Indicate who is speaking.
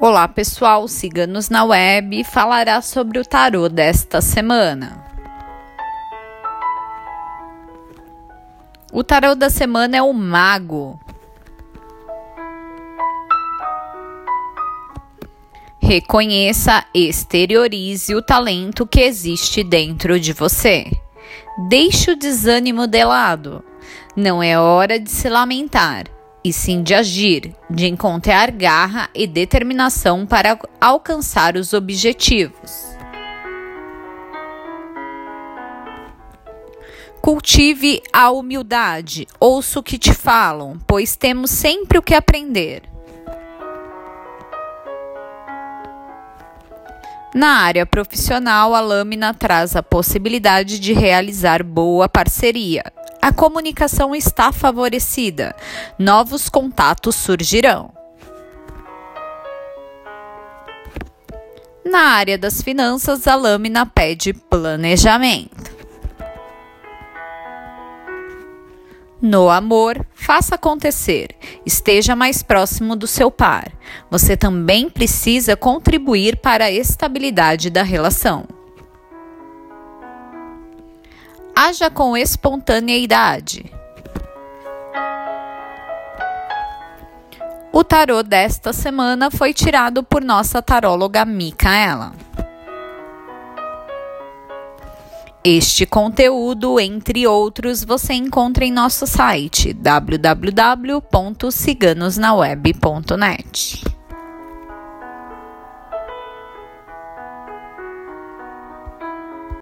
Speaker 1: Olá pessoal, siga-nos na web e falará sobre o tarô desta semana. O tarô da semana é o Mago. Reconheça, exteriorize o talento que existe dentro de você. Deixe o desânimo de lado. Não é hora de se lamentar e sim de agir, de encontrar garra e determinação para alcançar os objetivos. Cultive a humildade, ouça o que te falam, pois temos sempre o que aprender. Na área profissional, a lâmina traz a possibilidade de realizar boa parceria, a comunicação está favorecida, novos contatos surgirão. Na área das finanças, a lâmina pede planejamento. No amor, faça acontecer. Esteja mais próximo do seu par. Você também precisa contribuir para a estabilidade da relação. Haja com espontaneidade. O tarô desta semana foi tirado por nossa taróloga Micaela. Este conteúdo, entre outros, você encontra em nosso site www.ciganosnaweb.net.